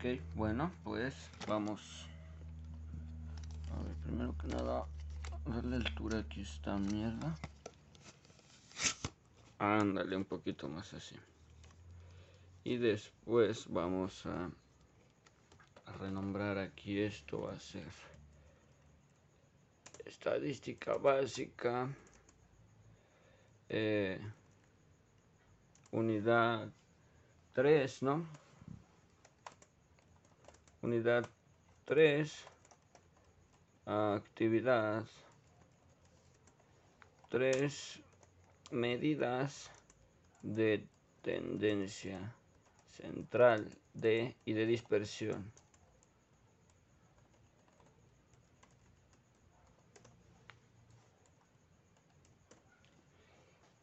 Ok, bueno, pues vamos. A ver, primero que nada, darle altura aquí esta mierda. Ándale, un poquito más así. Y después vamos a, renombrar aquí esto, va a ser estadística básica. Eh, unidad 3, ¿no? Unidad 3, actividad 3, medidas de tendencia central de y de dispersión.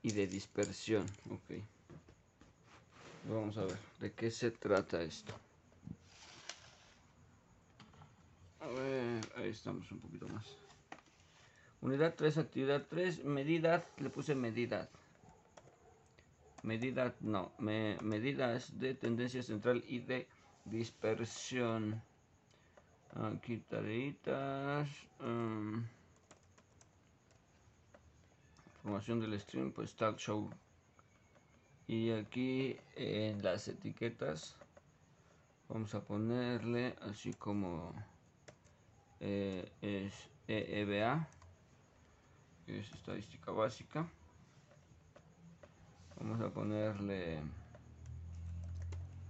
Y de dispersión, ok. Vamos a ver, ¿de qué se trata esto? A ver, ahí estamos un poquito más. Unidad 3, actividad 3, medida, le puse medida. Medida, no, medidas de tendencia central y de dispersión. Aquí tareitas. Um, información del stream, pues start show y aquí en las etiquetas vamos a ponerle así como eh, es EEBA que es estadística básica. Vamos a ponerle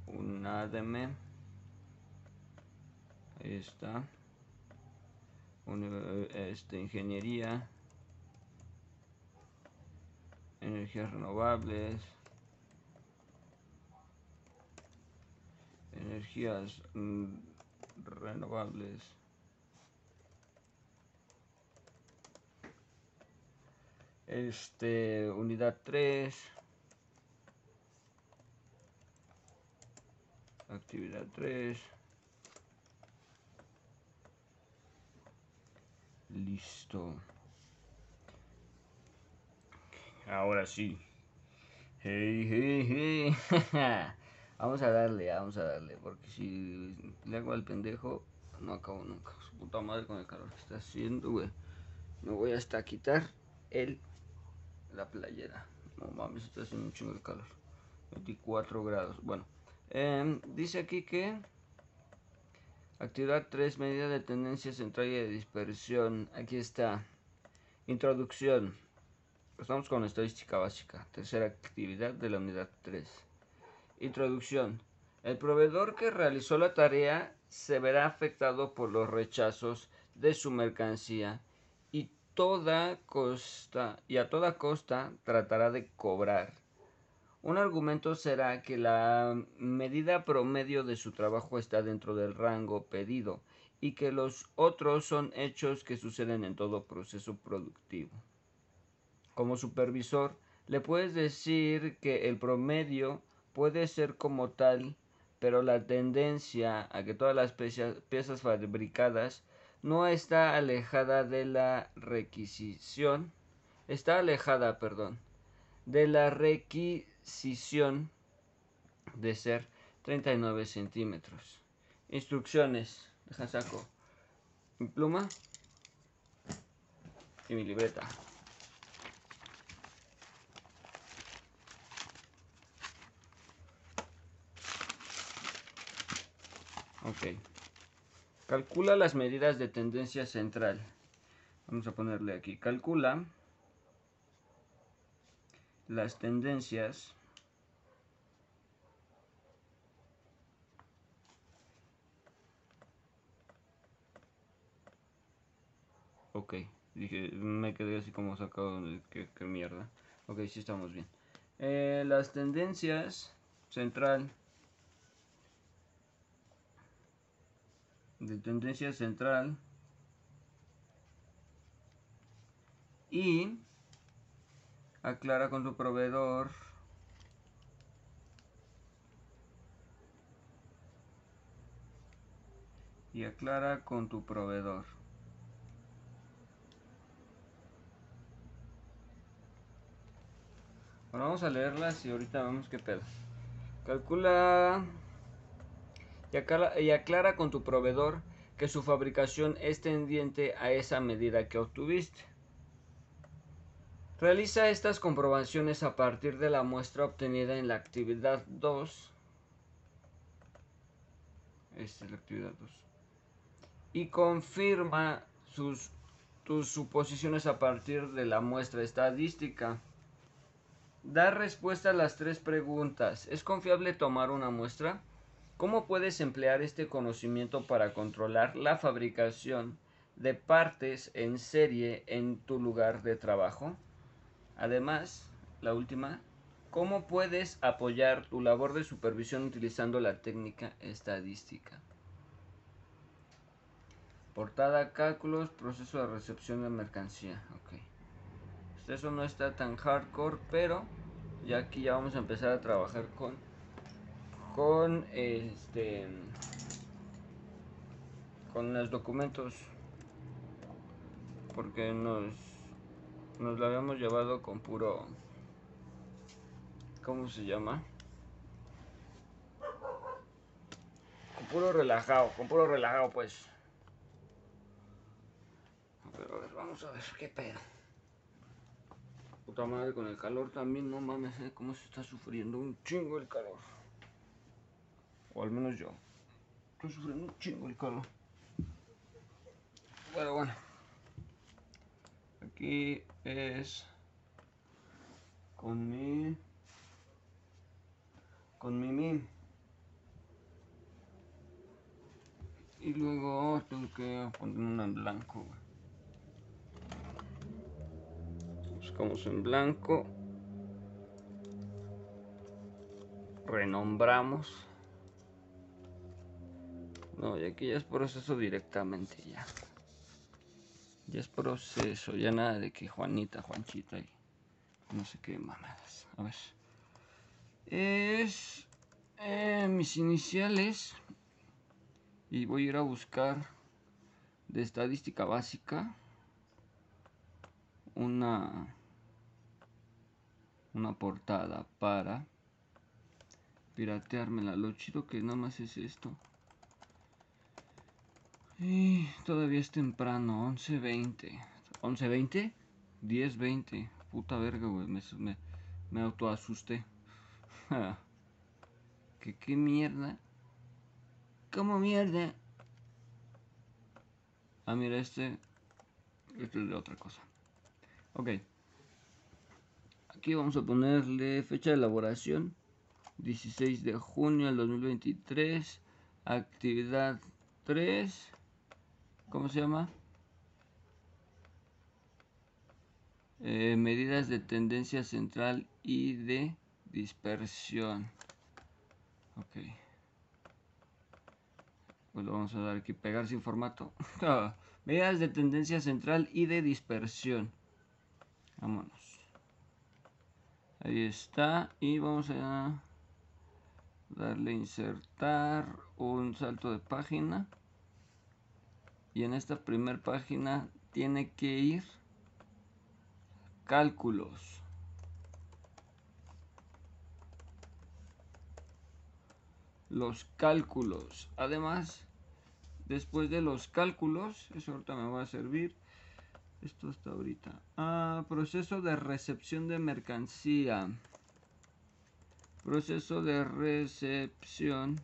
un ADM ahí está. Este, ingeniería. Energías renovables. Energías mm, renovables. Este, unidad 3. Actividad 3. Listo. Ahora sí. Hey. Vamos a darle, vamos a darle. Porque si le hago al pendejo, no acabo nunca. Su puta madre con el calor que está haciendo, güey. Me voy hasta quitar el la playera. No mames, está haciendo un chingo de calor. 24 grados. Bueno, em, dice aquí que actividad 3, medida de tendencia central y de dispersión. Aquí está. Introducción. Estamos con estadística básica. Tercera actividad de la unidad 3. Introducción. El proveedor que realizó la tarea se verá afectado por los rechazos de su mercancía toda costa y a toda costa tratará de cobrar. Un argumento será que la medida promedio de su trabajo está dentro del rango pedido y que los otros son hechos que suceden en todo proceso productivo. Como supervisor, le puedes decir que el promedio puede ser como tal, pero la tendencia a que todas las piezas, fabricadas no está alejada de la requisición, está alejada, perdón, de la requisición de ser 39 centímetros. Instrucciones, deja saco mi pluma y mi libreta. Ok. Calcula las medidas de tendencia central. Vamos a ponerle aquí. Calcula las tendencias Ok, dije, me quedé así como sacado qué, mierda. Ok, sí estamos bien. Eh, las tendencias central de tendencia central. Y aclara con tu proveedor. Y aclara con tu proveedor. Bueno vamos a leerlas y ahorita vemos qué pedo calcula y aclara, con tu proveedor que su fabricación es tendiente a esa medida que obtuviste. Realiza estas comprobaciones a partir de la muestra obtenida en la actividad 2. Esta es la actividad 2. Y confirma sus, tus suposiciones a partir de la muestra estadística. Dar respuesta a las tres preguntas. ¿Es confiable tomar una muestra? ¿Cómo puedes emplear este conocimiento para controlar la fabricación de partes en serie en tu lugar de trabajo? Además, la última, ¿cómo puedes apoyar tu labor de supervisión utilizando la técnica estadística? Portada, cálculos, proceso de recepción de mercancía. Ok. Eso no está tan hardcore, pero ya aquí ya vamos a empezar a trabajar con con este con los documentos porque nos nos lo habíamos llevado con puro ¿cómo se llama? con puro relajado, con puro relajado pues pero a ver, vamos a ver qué pedo Puta madre, con el calor también, no mames, ¿eh? cómo se está sufriendo un chingo el calor. O al menos yo. Estoy sufriendo un chingo el calor. Pero bueno. Aquí es con mi con mi mi y luego tengo que poner una en blanco buscamos en blanco renombramos no y aquí ya es proceso directamente ya ya es proceso ya nada de que Juanita Juanchita y no sé qué mamadas a ver es eh, mis iniciales y voy a ir a buscar de estadística básica una una portada para pirateármela. Lo chido que nada más es esto. Y todavía es temprano, 11.20. ¿11.20? 10.20. Puta verga, güey. Me, me, me autoasusté. ¿Qué, ¿Qué mierda? ¿Cómo mierda? Ah, mira, este... Este es de otra cosa. Ok. Aquí vamos a ponerle fecha de elaboración. 16 de junio del 2023. Actividad 3. ¿Cómo se llama? Eh, medidas de tendencia central y de dispersión. Ok. Pues lo vamos a dar aquí, pegar sin formato. medidas de tendencia central y de dispersión. Vámonos. Ahí está. Y vamos a darle insertar un salto de página. Y en esta primera página tiene que ir cálculos. Los cálculos. Además, después de los cálculos, eso ahorita me va a servir esto está ahorita. Ah, proceso de recepción de mercancía. Proceso de recepción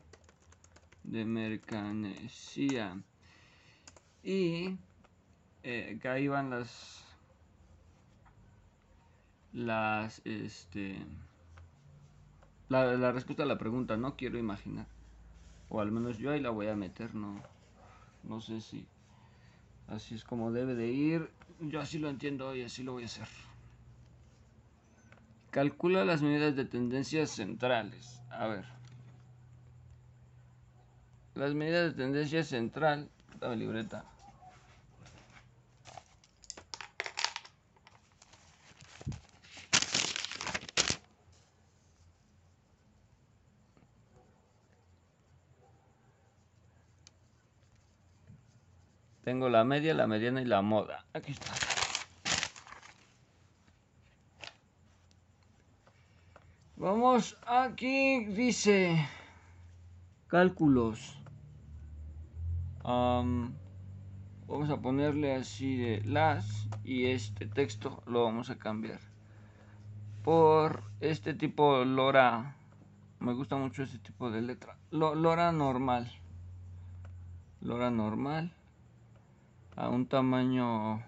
de mercancía. Y eh, que ahí van las las este la, la, respuesta a la pregunta no quiero imaginar o al menos yo ahí la voy a meter no no sé si así es como debe de ir yo así lo entiendo y así lo voy a hacer. Calcula las medidas de tendencias centrales. A ver. Las medidas de tendencia central. Dame libreta. Tengo la media, la mediana y la moda. Aquí está. Vamos, aquí dice... Cálculos. vamos a ponerle así de las y este texto lo vamos a cambiar por este tipo Lora. Me gusta mucho este tipo de letra. Lora normal. Lora normal. A un tamaño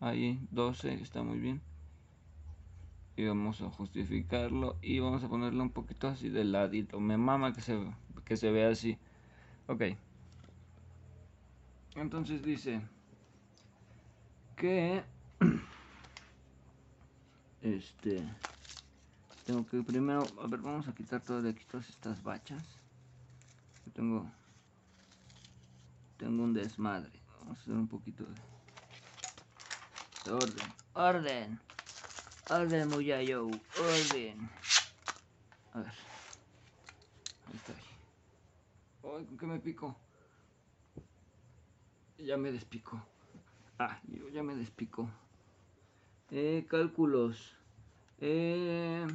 ahí 12 está muy bien. Y vamos a justificarlo y vamos a ponerlo un poquito así de ladito. Me mama que se, que se vea así. Ok. Entonces dice que este tengo que primero a ver vamos a quitar todo de aquí todas estas bachas. Tengo tengo un desmadre vamos a hacer un poquito de orden orden Orden, muchacho, orden. A ver. Ahí está. Ay, ¿con qué me pico? Ya me despico. Ah, yo ya me despico. Eh, cálculos. Eh,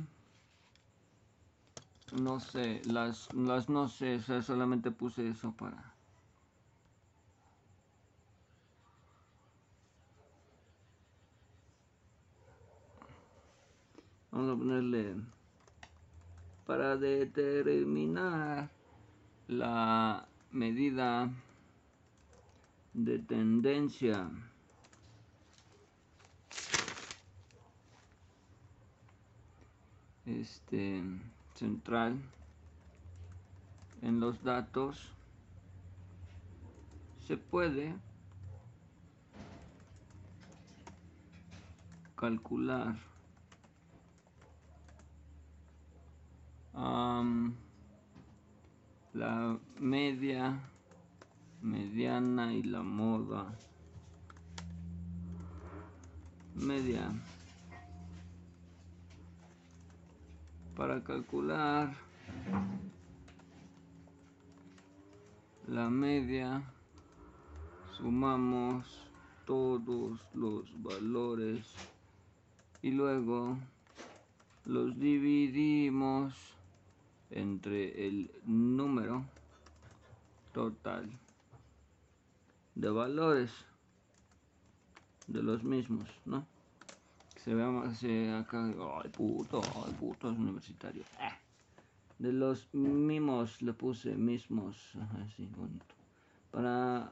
no sé, las, las no sé, o sea, solamente puse eso para... Vamos a ponerle para determinar la medida de tendencia. Este central en los datos. Se puede calcular la media, mediana y la moda. Media. Para calcular la media, sumamos todos los valores y luego los dividimos entre el número total de valores de los mismos, ¿no? Se vea más acá, ay puto, ay puto, es universitario. Ah. De los mismos le puse mismos, así bonito. Para...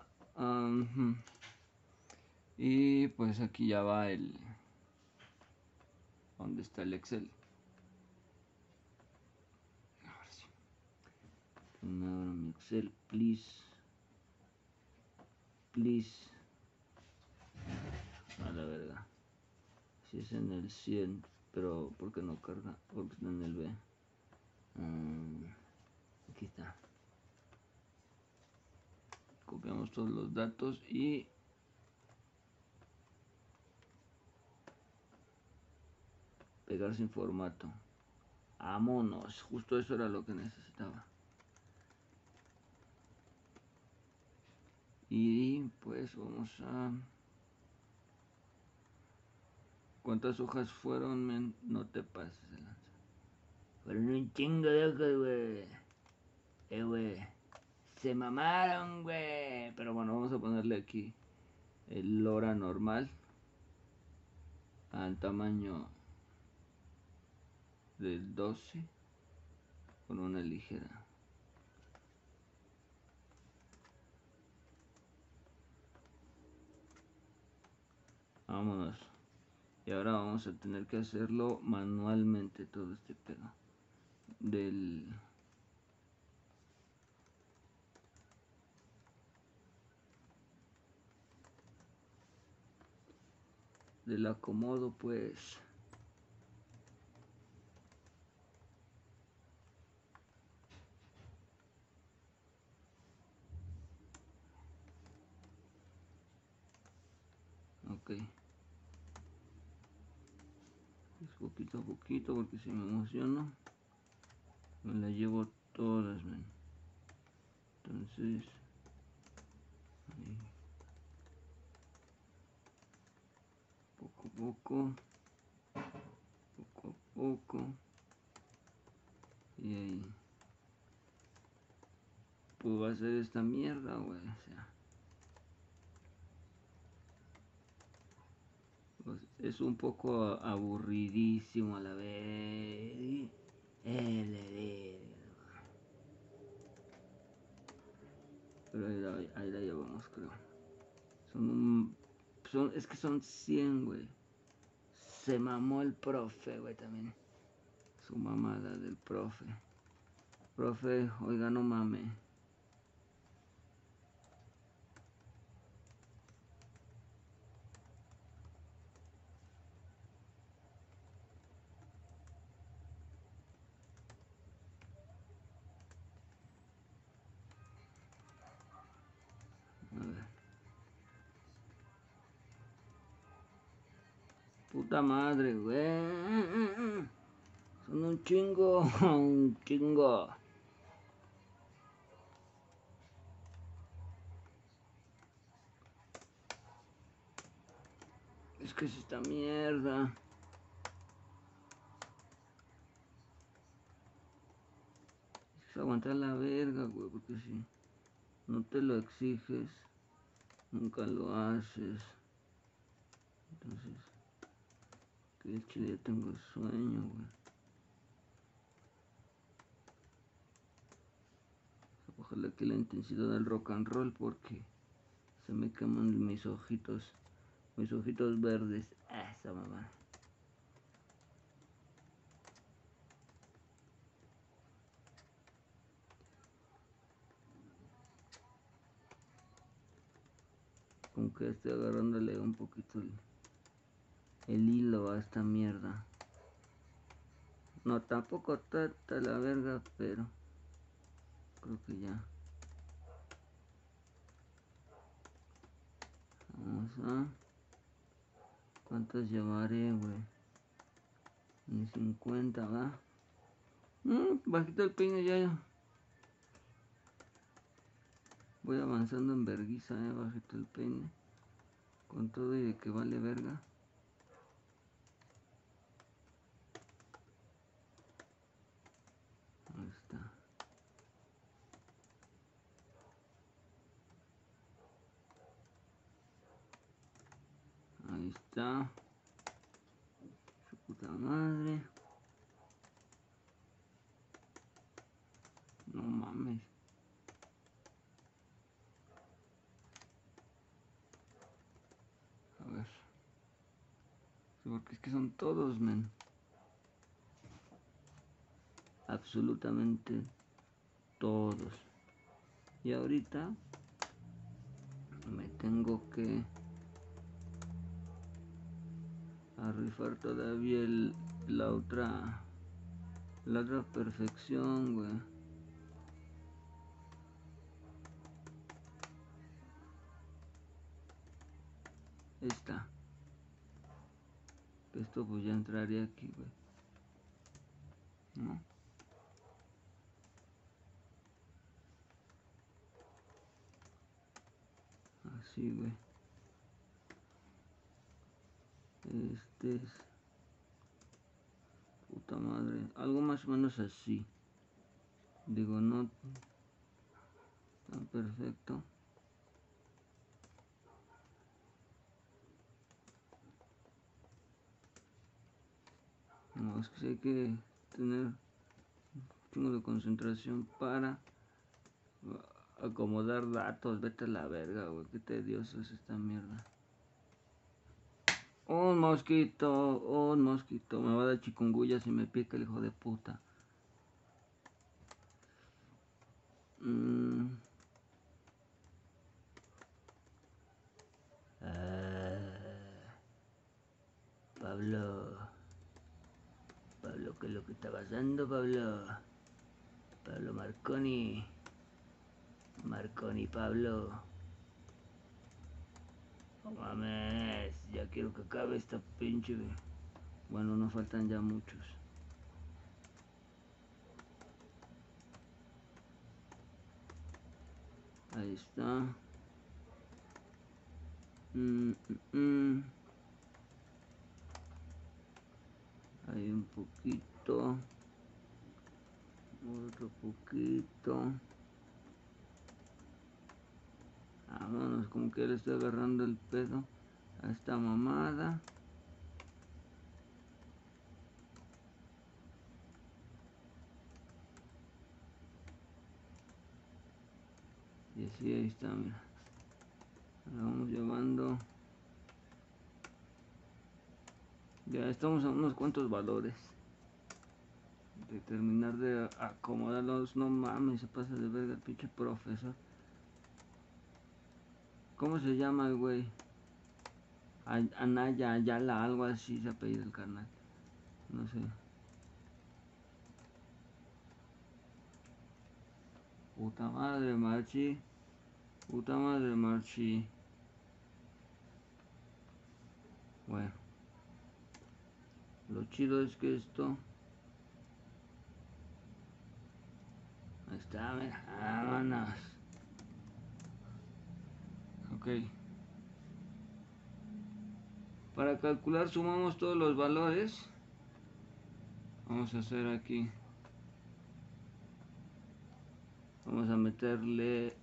y pues aquí ya va el... ¿Dónde está el Excel? Mi Excel, please. Please. A la verga. Si es en el 100, pero ¿por qué no carga? Porque está en el B. Mm, aquí está. Copiamos todos los datos y pegar sin formato. Vámonos, justo eso era lo que necesitaba. Y pues vamos a... ¿Cuántas hojas fueron, No te pases de lanza. Fueron un chingo de hojas, güey. Eh, güey. Se mamaron, güey. Pero bueno, vamos a ponerle aquí el LoRa normal. Al tamaño del 12. Con una ligera vámonos. Y ahora vamos a tener que hacerlo manualmente todo este pedo. Del del acomodo pues. Ok poquito a poquito porque si me emociono me la llevo todas entonces poco a poco poco a poco y ahí pues va a ser esta mierda, güey. O sea. Pues, es un poco aburridísimo a la vez. Pero ahí la, llevamos, creo. Son un... Son, es que son 100, güey. Se mamó el profe, güey, también. Su mamada del profe. Profe, oiga, no mame. Puta madre, güey. Son un chingo, un chingo. Es que es esta mierda. Es aguantar la verga, güey, porque si no te lo exiges, nunca lo haces. Entonces, que el chile ya tengo sueño, güey. Ojalá que la intensidad del rock and roll porque se me queman mis ojitos, mis ojitos verdes. Ah, esa mamá. Como que estoy agarrándole un poquito el el hilo a esta mierda. No, tampoco tanta la verga, pero creo que ya. Vamos a... ¿Cuántas llevaré, güey? Ni 50, ¿va? Mm, bajito el peine ya, ya. Voy avanzando en verguiza, eh, bajito el peine. Con todo y de que vale verga. Está. Su puta madre. No mames. A ver. Porque es que son todos, men. Absolutamente todos. Y ahorita me tengo que a rifar todavía el, la otra la otra perfección güey. Esta. Esto pues ya entraría aquí güey. Así güey este es puta madre. Algo más o menos así. Digo no tan perfecto. No es que hay que tener un chingo de concentración para acomodar datos. Vete a la verga güey. Qué tedioso es esta mierda un mosquito, un mosquito. Me va a dar chikungunya si me pica el hijo de puta. Mm. Ah. Pablo. Pablo, ¿qué es lo que está pasando, Pablo? Pablo Marconi. Marconi, Pablo. Mames, ya quiero que acabe esta pinche. Bueno, no faltan ya muchos. Ahí está. Mm, mm, mm. Hay un poquito. Otro poquito. Vámonos, como que le estoy agarrando el pedo a esta mamada. Y así ahí está, mira. La vamos llevando. Ya estamos a unos cuantos valores. De terminar de acomodarlos. No mames, se pasa de verga el pinche profesor. ¿Cómo se llama el güey? Anaya, Ayala, algo así se ha pedido el canal. No sé. Puta madre, Marchi. Puta madre, Marchi. Bueno. Lo chido es que esto... Ahí está. Vámonos. Ok. Para calcular sumamos todos los valores. Vamos a hacer aquí. Vamos a meterle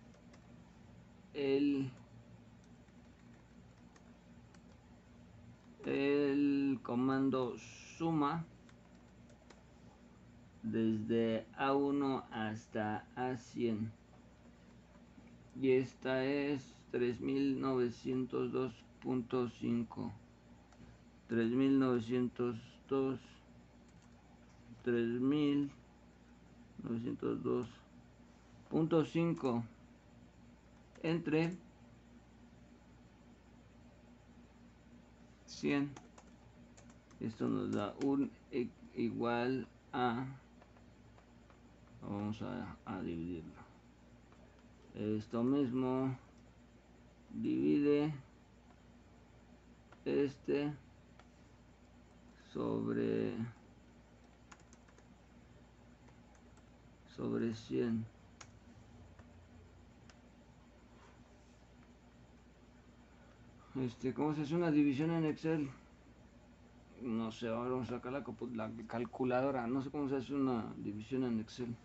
el el comando suma desde A1 hasta A100 y esta es 3902.5 3902 3902.5 entre 100 esto nos da un e, igual a vamos a dividirlo. Esto mismo divide este sobre sobre 100 este cómo se hace una división en Excel no sé ahora vamos a sacar la, la calculadora. No sé cómo se hace una división en Excel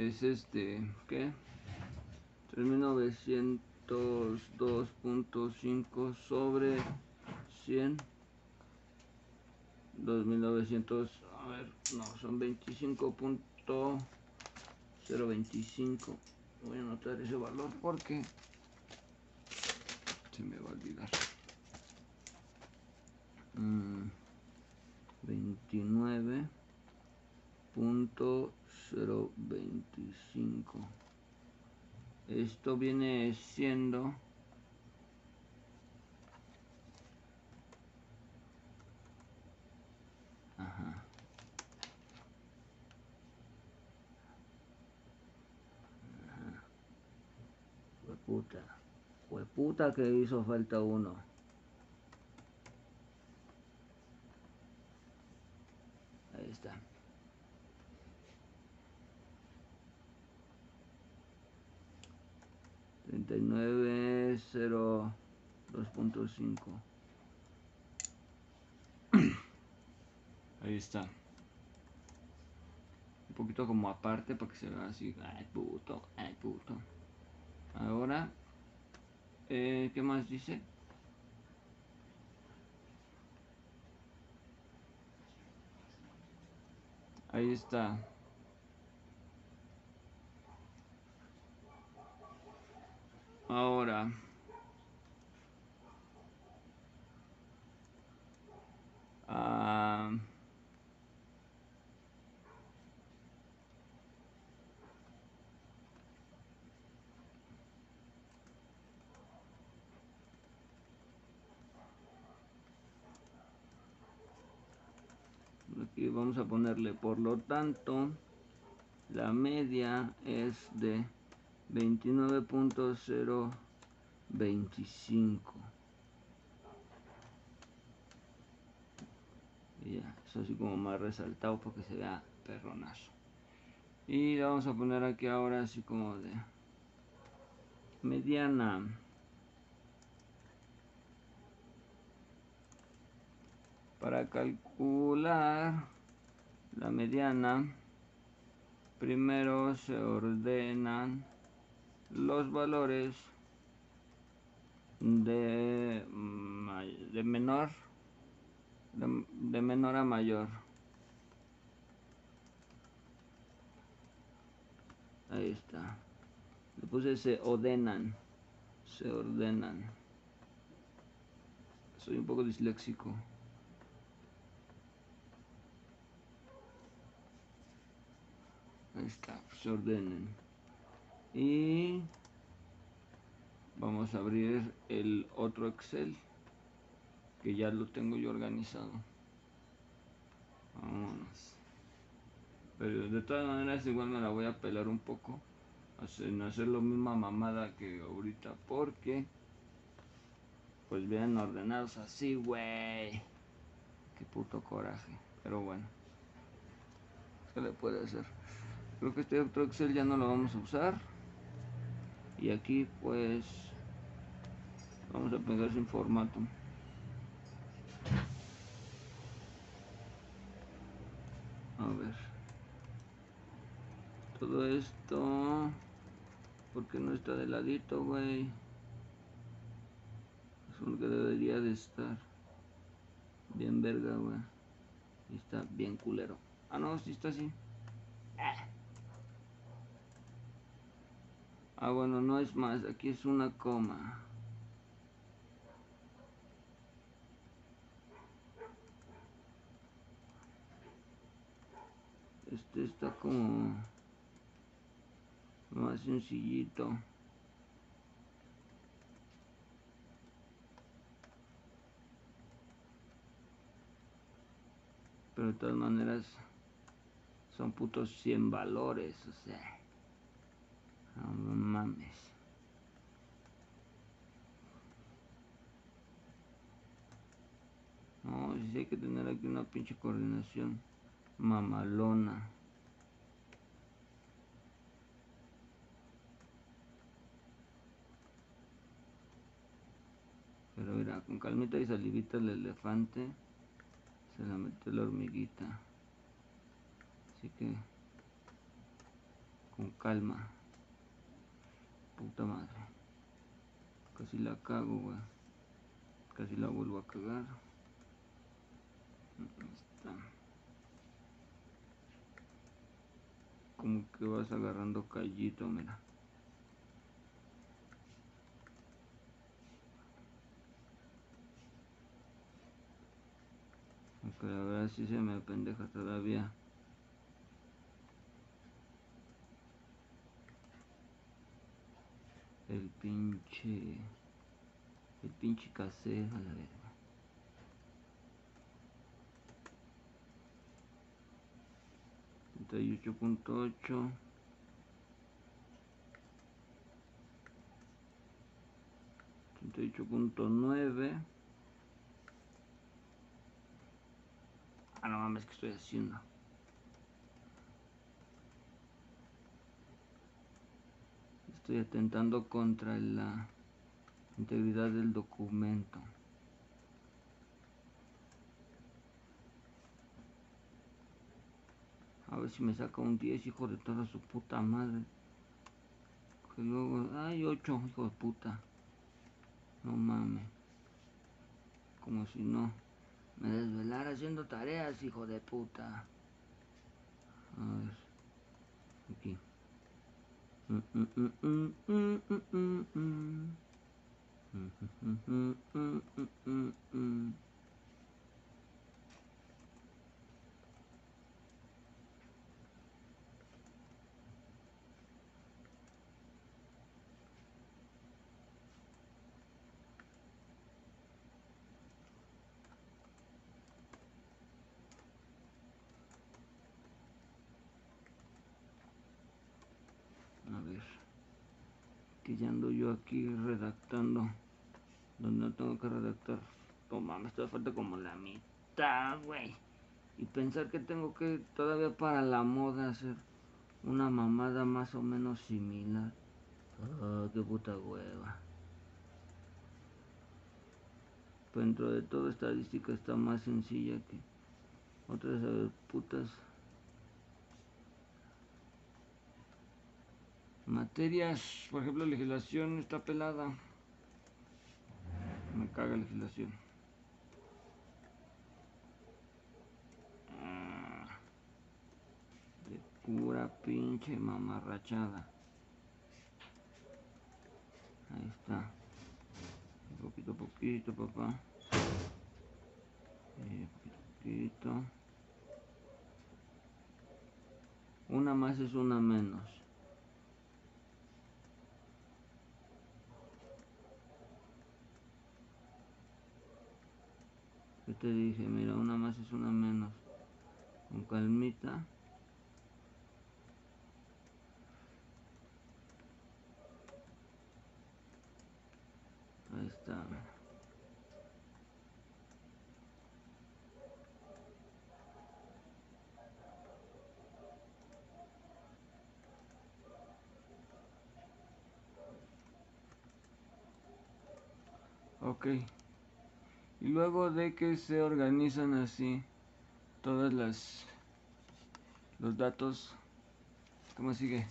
es este, ¿qué? 3902.5 sobre 100 2900 a ver no son 25.025 voy a anotar ese valor porque se me va a olvidar. Mm, 29 0.25 esto viene siendo Ajá. puta puta que hizo falta uno. Ahí está. 39.02.5 Ahí está. Un poquito como aparte para que se vea así. Ay, puto, ay, puto. Ahora, eh, ¿qué más dice? Ahí está. Ahora. Ah, aquí vamos a ponerle por lo tanto la media es de 29.025 eso así como más resaltado porque se vea perronazo. Y la vamos a poner aquí ahora así como de mediana. Para calcular la mediana, primero se ordenan los valores de, de menor de, menor a mayor. Ahí está. Le puse se ordenan se ordenan. Soy un poco disléxico. Ahí está se ordenen. Y vamos a abrir el otro Excel que ya lo tengo yo organizado. Vámonos. Pero de todas maneras igual me la voy a pelar un poco en hacer lo misma mamada que ahorita porque pues vienen ordenados así güey. Qué puto coraje pero bueno. ¿qué le puede hacer? creo que este otro Excel ya no lo vamos a usar. Y aquí pues vamos a pegar sin formato a ver todo esto porque no está de ladito güey es lo que debería de estar bien verga güey está bien culero ah no, si está así. Ah, bueno, no es más. Aquí es una coma. Este está como más sencillito. Pero de todas maneras son putos 100 valores, o sea. No mames. No, si hay que tener aquí una pinche coordinación mamalona. Pero mira, con calmita y salivita el elefante se la mete la hormiguita. Así que con calma. Puta madre. Casi la cago, güey. Casi la vuelvo a cagar. como que vas agarrando callito, mira. Aunque la verdad sí se me pendeja todavía. El pinche... El pinche casero, a la verdad. 38.8 38.9 Ah, no mames, que estoy haciendo? Estoy atentando contra la integridad del documento. Ver si me saca un 10, hijo de toda su puta madre. Que luego, ay, 8, hijo de puta. No mames. Como si no me desvelara haciendo tareas, hijo de puta. A ver. Aquí. Ando yo aquí redactando donde no tengo que redactar. Toma, me está falta como la mitad, güey. Y pensar que tengo que todavía para la moda hacer una mamada más o menos similar. Oh, qué puta hueva. Dentro de toda estadística está más sencilla que otras putas. Materias, por ejemplo, legislación está pelada. Me caga legislación. Ah, de pura pinche mamarrachada. Ahí está. Poquito a poquito, papá. Eh, poquito, poquito. Una más es una menos. Te dije? Mira, una más es una menos. Con calmita. Ahí está. Okay. Y luego de que se organizan así todas las los datos, ¿cómo sigue?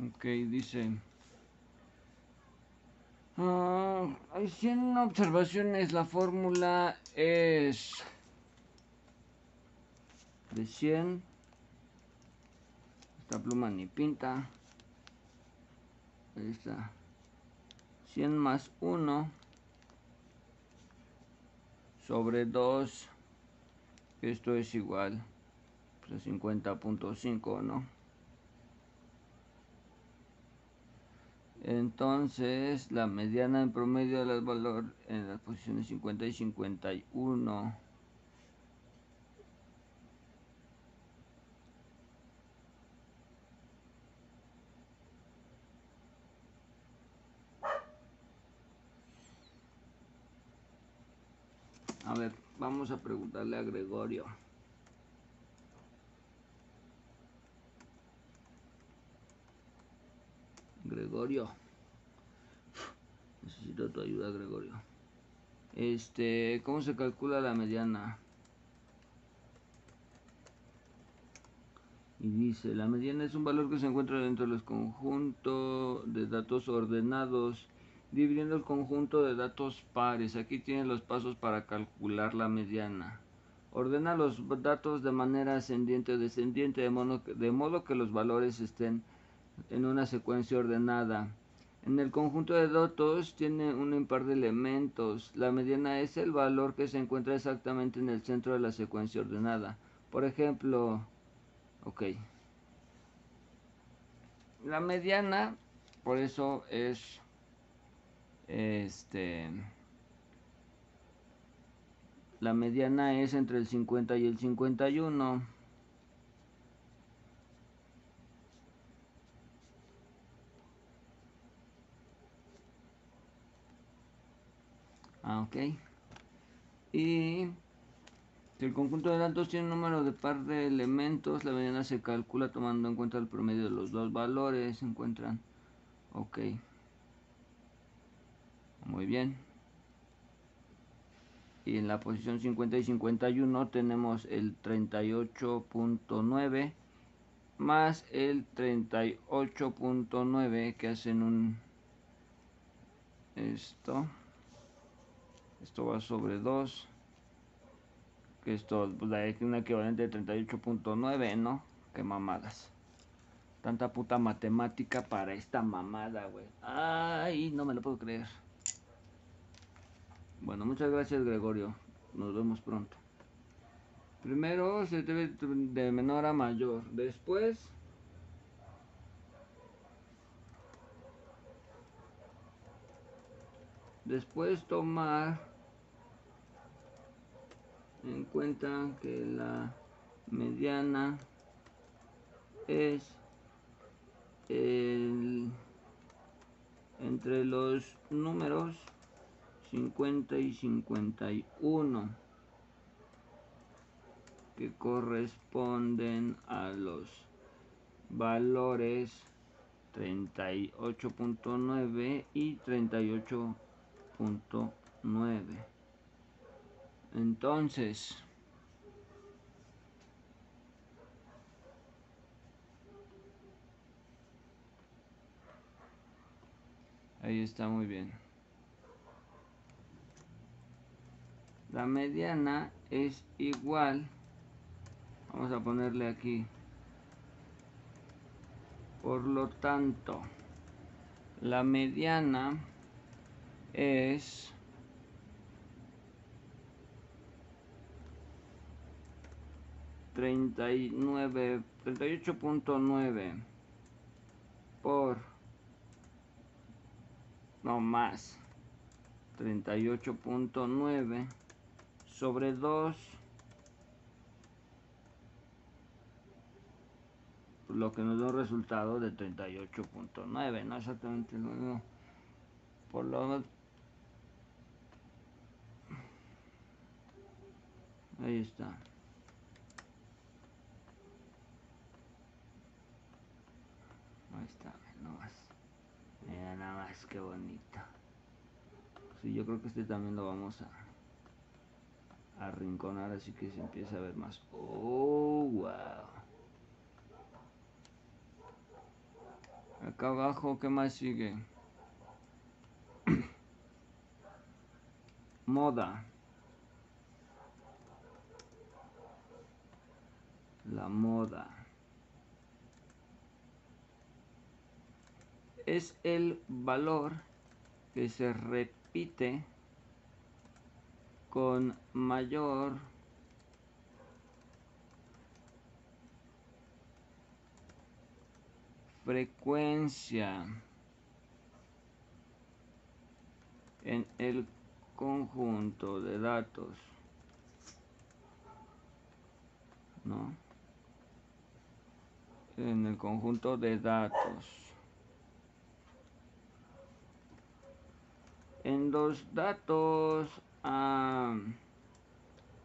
Ok, dice. Ah, hay 100 observaciones. La fórmula es de 100. Esta pluma ni pinta. Ahí está. 100 más 1 sobre 2. Esto es igual pues, a 50.5, ¿no? Entonces, la mediana en promedio del valor en las posiciones 50 y 51. A ver, vamos a preguntarle a Gregorio. Gregorio. Necesito tu ayuda, Gregorio. Este, ¿cómo se calcula la mediana? Y dice, la mediana es un valor que se encuentra dentro de los conjuntos de datos ordenados, dividiendo el conjunto de datos pares. Aquí tienen los pasos para calcular la mediana. Ordena los datos de manera ascendiente o descendiente, de modo de modo que los valores estén en una secuencia ordenada. En el conjunto de datos tiene un impar de elementos. La mediana es el valor que se encuentra exactamente en el centro de la secuencia ordenada. Por ejemplo, ok. La mediana, por eso es este la mediana es entre el 50 y el 51. Ah, ok. Y si el conjunto de datos tiene un número de par de elementos, la mediana se calcula tomando en cuenta el promedio de los dos valores. Se encuentran. Ok. Muy bien. Y en la posición 50 y 51 tenemos el 38.9 más el 38.9 que hacen un esto esto va sobre 2 que esto pues hay un equivalente de 38.9 no qué mamadas. Tanta puta matemática para esta mamada güey. Ay no me lo puedo creer. Bueno muchas gracias Gregorio. Nos vemos pronto. Primero se debe de menor a mayor. Después después tomar en cuenta que la mediana es el, entre los números 50 y 51 que corresponden a los valores 38.9 y 38.9 entonces ahí está muy bien. La mediana es igual vamos a ponerle aquí. Por lo tanto la mediana es treinta y nueve treinta y ocho punto nueve por no más treinta y ocho punto nueve sobre 2 lo que nos da un resultado de 38.9 no exactamente lo mismo. Por lo ahí está ahí está no más mira nada más que bonito sí yo creo que este también lo vamos a arrinconar así que se empieza a ver más. Oh, wow. Acá abajo, ¿qué más sigue? Moda. La moda. Es el valor que se repite con mayor frecuencia en el conjunto de datos ¿no? En el conjunto de datos. En los datos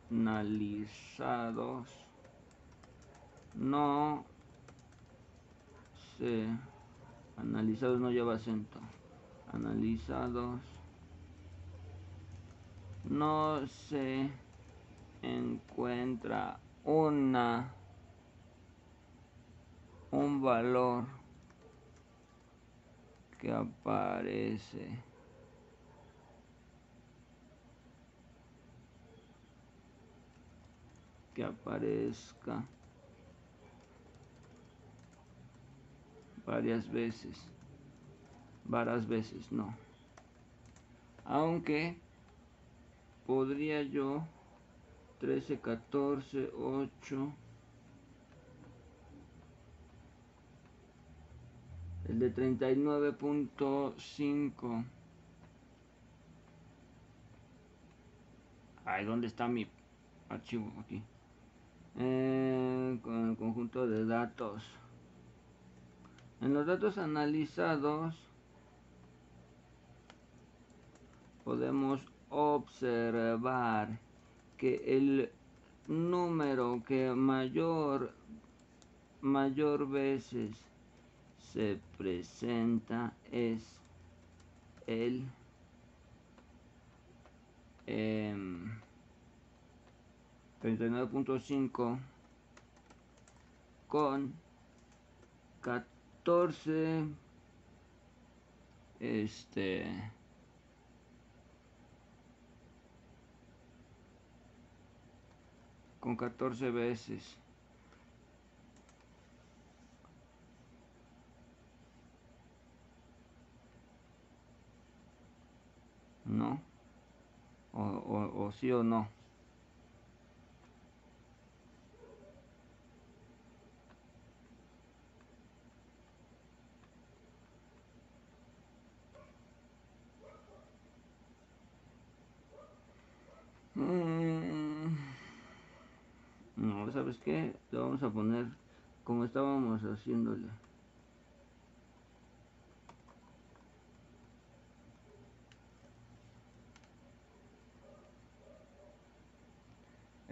analizados no se analizados no lleva acento. Analizados no se encuentra una un valor que aparece que aparezca varias veces varias veces no. Aunque podría yo 13 14 8 el de 39.5 ahí donde está mi archivo aquí. Eh, con el conjunto de datos. En los datos analizados podemos observar que el número que mayor mayor veces se presenta es el eh, 39.5 con 14 este con 14 veces no o, o, sí o no Mm. No, ¿sabes qué? Le vamos a poner como estábamos haciéndole.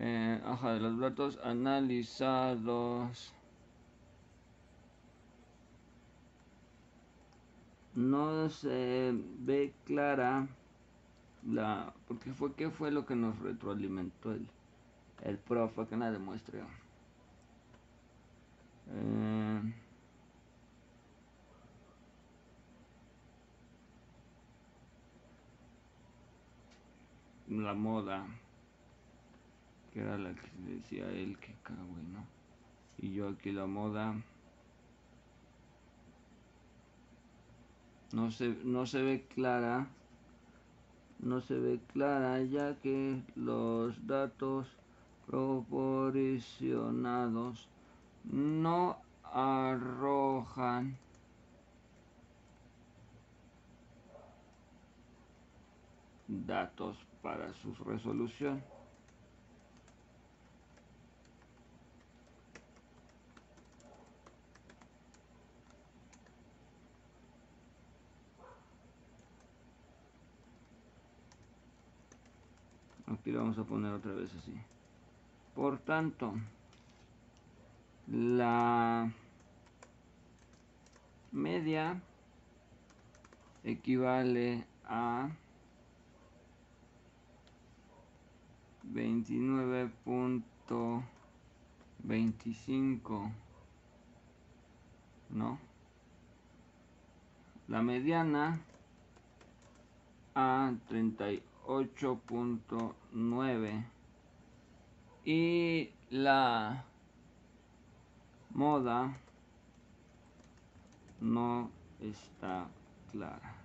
Eh, de los datos analizados. No se ve clara la... Porque fue, ¿qué fue lo que nos retroalimentó el, el profe? Que nada demuestre. Eh, la moda que era la que decía él que cago, ¿no? Y yo aquí la moda no se, no se ve clara, no se ve clara ya que los datos proporcionados no arrojan datos para su resolución. Aquí lo vamos a poner otra vez así. Por tanto, la media equivale a 29.25 ¿no? La mediana a 38.9 y la moda no está clara.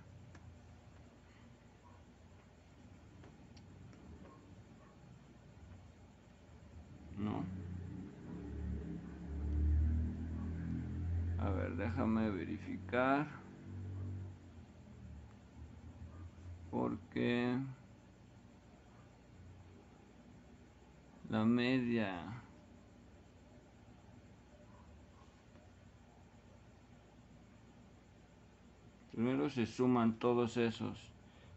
No. A ver, déjame verificar. Porque la media Primero se suman todos esos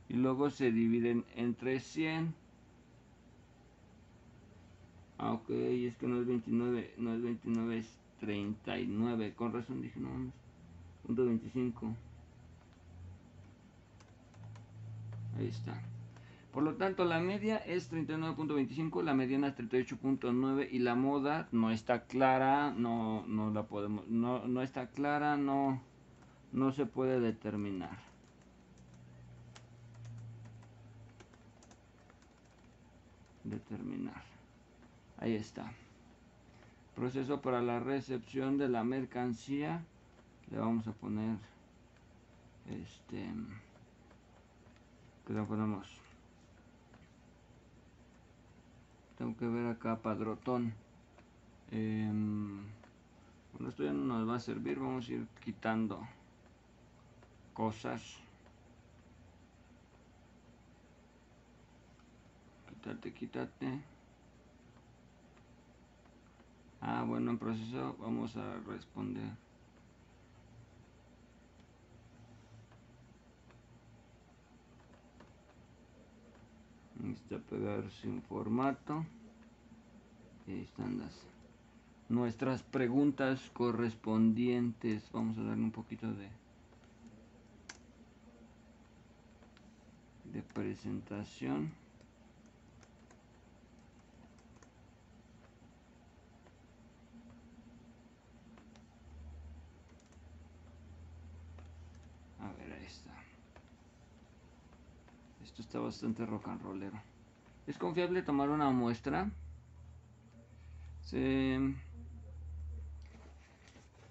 y luego se dividen entre 100. Ah, ok, es que no es 29, no es 29, es 39. Con razón dije, no punto 25. Ahí está. Por lo tanto, la media es 39.25, la mediana es 38.9 y la moda no está clara, no, no la podemos, no, no está clara, no no se puede determinar. Determinar. Ahí está. Proceso para la recepción de la mercancía. Le vamos a poner este que lo ponemos tengo que ver acá padrotón em, bueno esto ya no nos va a servir vamos a ir quitando cosas. Quítate, quítate. Ah, bueno, en proceso vamos a responder. Necesita pegar sin formato. Ahí están las nuestras preguntas correspondientes. Vamos a darle un poquito de de presentación a ver ahí está está bastante rock and rollero. Es confiable tomar una muestra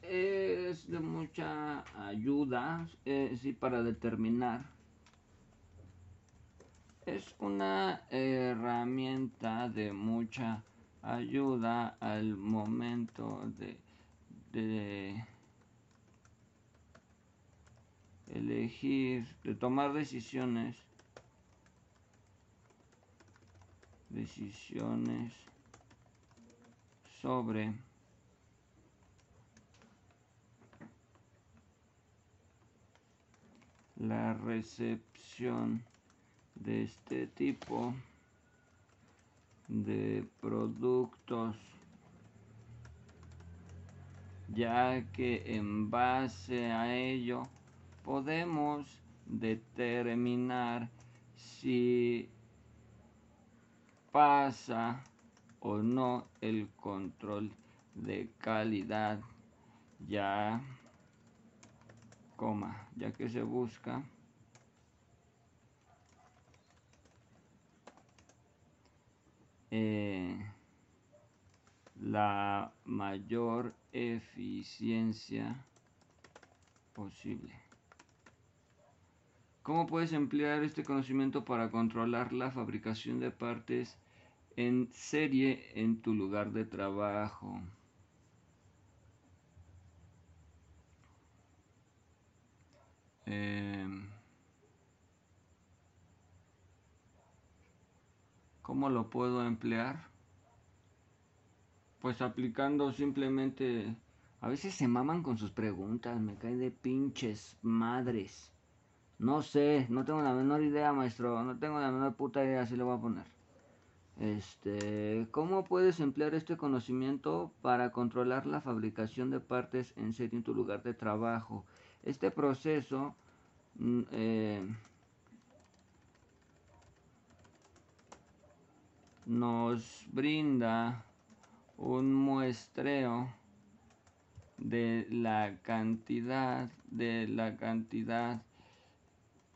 es de mucha ayuda eh, sí, para determinar. Es una herramienta de mucha ayuda al momento de, elegir, de tomar decisiones, decisiones sobre la recepción de este tipo de productos ya que en base a ello podemos determinar si pasa o no el control de calidad ya coma ya que se busca eh, la mayor eficiencia posible. ¿Cómo puedes emplear este conocimiento para controlar la fabricación de partes en serie en tu lugar de trabajo? Em, ¿Cómo lo puedo emplear? Pues aplicando simplemente... A veces se maman con sus preguntas, me caen de pinches madres. No sé, no tengo la menor idea, maestro. No tengo la menor puta idea, así lo voy a poner. Este, ¿cómo puedes emplear este conocimiento para controlar la fabricación de partes en serie en tu lugar de trabajo? Este proceso mm, eh, nos brinda un muestreo de la cantidad de la cantidad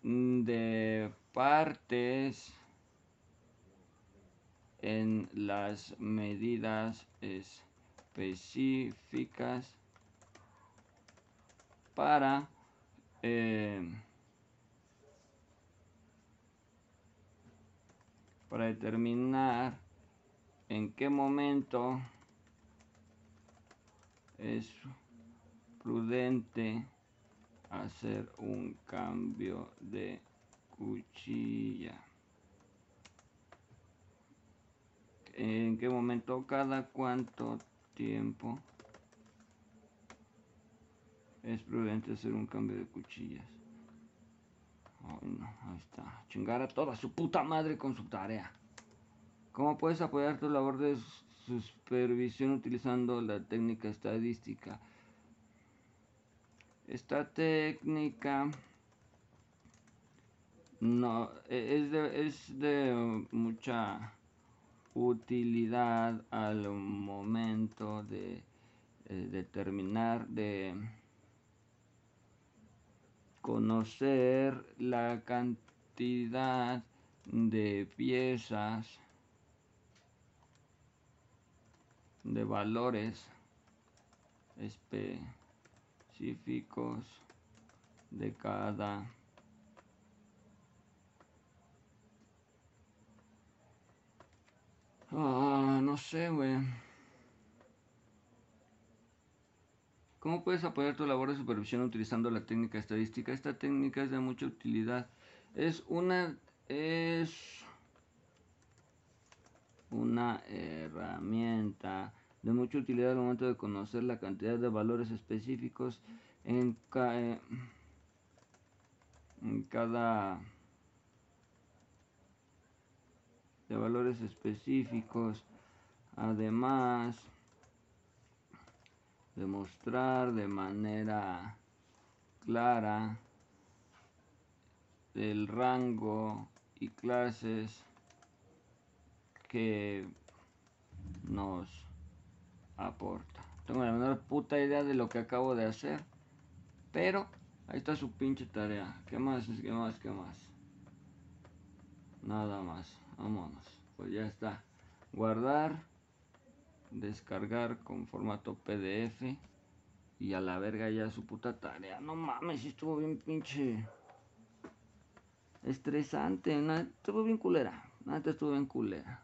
de partes en las medidas específicas para eh, para determinar en qué momento es prudente hacer un cambio de cuchilla. ¿En qué momento? ¿Cada cuánto tiempo es prudente hacer un cambio de cuchillas? ahí está. Chingar a toda su puta madre con su tarea. ¿Cómo puedes apoyar tu labor de supervisión utilizando la técnica estadística? Esta técnica no e, es de, es de mucha utilidad al momento de eh, determinar de conocer la cantidad de piezas de valores de cada ah, no sé, güey. ¿Cómo puedes apoyar tu labor de supervisión utilizando la técnica estadística? Esta técnica es de mucha utilidad. Es una es una herramienta de mucha utilidad al momento de conocer la cantidad de valores específicos en, eh, en cada de valores específicos. Además demostrar de manera clara el rango y clases que nos aporta. Tengo la menor puta idea de lo que acabo de hacer, pero ahí está su pinche tarea. ¿Qué más? ¿Qué más? ¿Qué más? Nada más. Vámonos. Pues ya está. Guardar descargar con formato PDF y a la verga ya su puta tarea. No mames, estuvo bien pinche estresante, estuvo bien culera, nada estuvo bien culera.